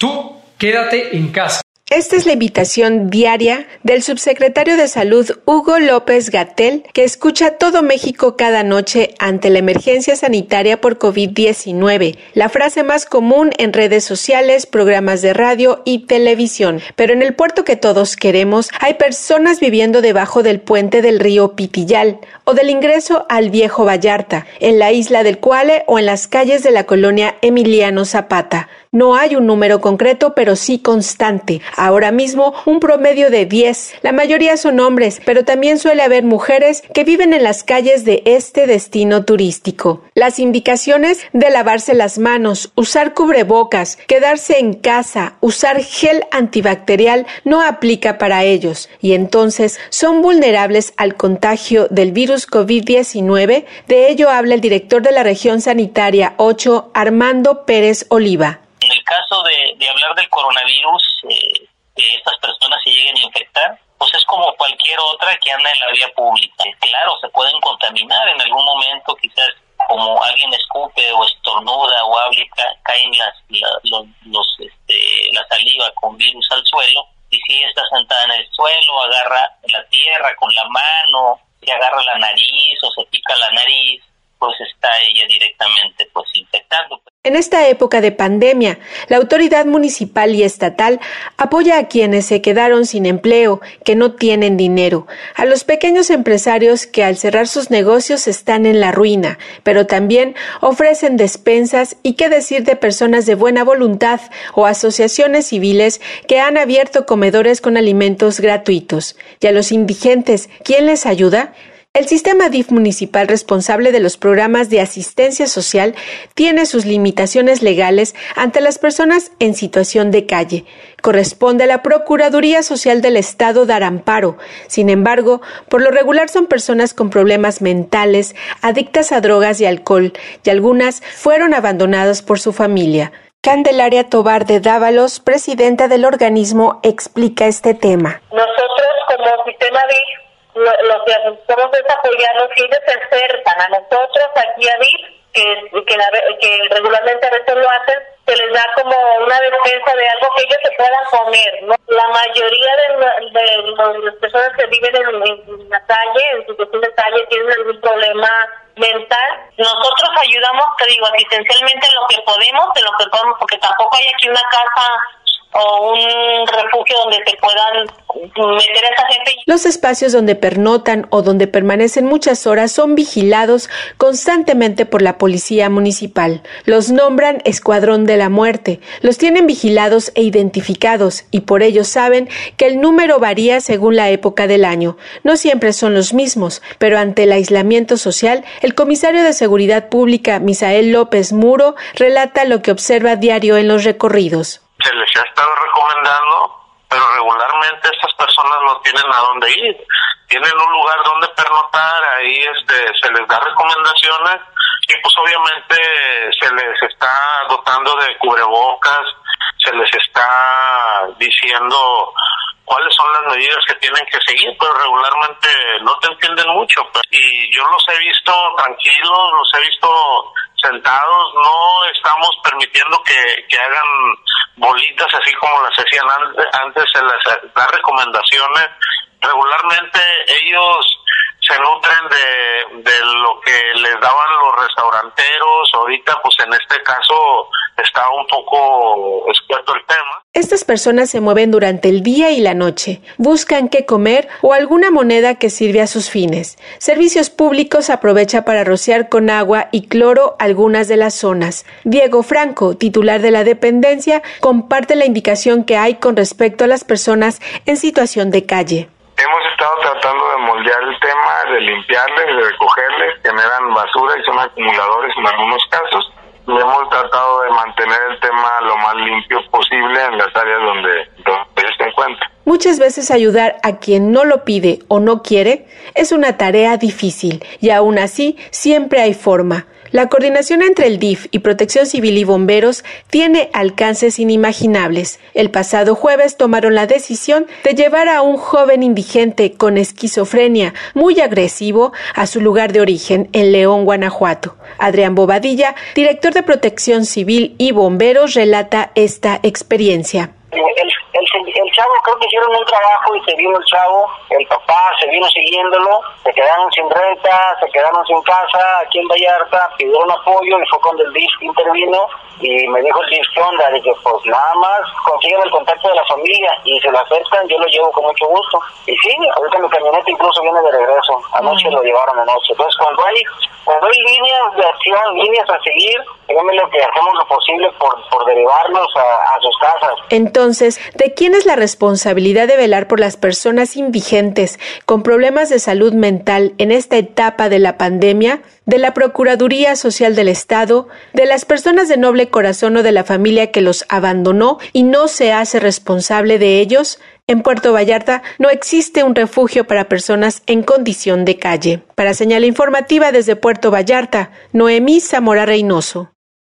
Tú quédate en casa. Esta es la invitación diaria del subsecretario de Salud Hugo López Gatel, que escucha todo México cada noche ante la emergencia sanitaria por COVID-19, la frase más común en redes sociales, programas de radio y televisión. Pero en el puerto que todos queremos hay personas viviendo debajo del puente del río Pitillal o del ingreso al Viejo Vallarta, en la isla del Cuale o en las calles de la colonia Emiliano Zapata. No hay un número concreto, pero sí constante. Ahora mismo un promedio de 10. La mayoría son hombres, pero también suele haber mujeres que viven en las calles de este destino turístico. Las indicaciones de lavarse las manos, usar cubrebocas, quedarse en casa, usar gel antibacterial no aplica para ellos y entonces son vulnerables al contagio del virus COVID-19. De ello habla el director de la región sanitaria 8, Armando Pérez Oliva caso de, hablar del coronavirus, eh, que estas personas se lleguen a infectar, pues es como cualquier otra que anda en la vía pública. Claro, se pueden contaminar en algún momento, quizás como alguien escupe o estornuda o habla, caen las, los, los, este, la saliva con virus al suelo, y si está sentada en el suelo, agarra la tierra con la mano, se agarra la nariz o se pica la nariz, pues está ella directamente pues infectando. En esta época de pandemia, la autoridad municipal y estatal apoya a quienes se quedaron sin empleo, que no tienen dinero, a los pequeños empresarios que al cerrar sus negocios están en la ruina, pero también ofrecen despensas y qué decir de personas de buena voluntad o asociaciones civiles que han abierto comedores con alimentos gratuitos. Y a los indigentes, ¿quién les ayuda? El sistema DIF municipal responsable de los programas de asistencia social tiene sus limitaciones legales ante las personas en situación de calle. Corresponde a la Procuraduría Social del Estado dar amparo. Sin embargo, por lo regular son personas con problemas mentales, adictas a drogas y alcohol, y algunas fueron abandonadas por su familia. Candelaria Tobar de Dávalos, presidenta del organismo, explica este tema. DIF lo, que necesitamos es apoyarlos y ellos se acercan a nosotros aquí a DIF, que, que, que regularmente a veces lo hacen, se les da como una defensa de algo que ellos se puedan comer. ¿no? La mayoría de, de, las personas que viven en, la calle, en situación de calle, tienen algún problema mental. Nosotros ayudamos, te digo, asistencialmente en lo que podemos, en lo que podemos, porque tampoco hay aquí una casa o un refugio donde se puedan meter a esa gente. Los espacios donde pernotan o donde permanecen muchas horas son vigilados constantemente por la policía municipal. Los nombran Escuadrón de la Muerte, los tienen vigilados e identificados y por ello saben que el número varía según la época del año. No siempre son los mismos, pero ante el aislamiento social, el comisario de Seguridad Pública, Misael López Muro, relata lo que observa diario en los recorridos se ha estado recomendando, pero regularmente estas personas no tienen a dónde ir. Tienen un lugar donde pernotar, ahí este, se les da recomendaciones y pues obviamente se les está dotando de cubrebocas, se les está diciendo cuáles son las medidas que tienen que seguir, pero regularmente no te entienden mucho. Pues. Y yo los he visto tranquilos, los he visto sentados, no estamos permitiendo que, que hagan bolitas así como las hacían antes, antes se les da recomendaciones. Regularmente ellos se nutren de, de lo que les daban los restauranteros. Ahorita, pues en este caso, está un poco expuesto el tema. Estas personas se mueven durante el día y la noche, buscan qué comer o alguna moneda que sirve a sus fines. Servicios Públicos aprovecha para rociar con agua y cloro algunas de las zonas. Diego Franco, titular de la dependencia, comparte la indicación que hay con respecto a las personas en situación de calle. Hemos estado tratando de moldear el tema, de limpiarles, de recogerles, generan basura y son acumuladores en algunos casos. Hemos tratado de mantener el tema lo más limpio posible en las áreas donde. Muchas veces ayudar a quien no lo pide o no quiere es una tarea difícil y aún así siempre hay forma. La coordinación entre el DIF y Protección Civil y Bomberos tiene alcances inimaginables. El pasado jueves tomaron la decisión de llevar a un joven indigente con esquizofrenia muy agresivo a su lugar de origen en León, Guanajuato. Adrián Bobadilla, director de Protección Civil y Bomberos, relata esta experiencia. Chavo creo que hicieron un trabajo y se vino el chavo, el papá se vino siguiéndolo, se quedaron sin renta, se quedaron sin casa aquí en Vallarta, pidieron apoyo y fue cuando el DIF intervino y me dijo el DIF que onda, dije pues nada más consiguen el contacto de la familia y se lo aceptan, yo lo llevo con mucho gusto. Y sí, ahorita mi camioneta incluso viene de regreso, anoche lo llevaron anoche. Entonces cuando hay, cuando hay líneas de acción, líneas a seguir, dígame lo que hacemos lo posible por, por derivarlos a, a sus casas. Entonces, ¿de quién es la responsabilidad de velar por las personas indigentes con problemas de salud mental en esta etapa de la pandemia? ¿De la Procuraduría Social del Estado? ¿De las personas de noble corazón o de la familia que los abandonó y no se hace responsable de ellos? En Puerto Vallarta no existe un refugio para personas en condición de calle. Para señal informativa desde Puerto Vallarta, Noemí Zamora Reynoso.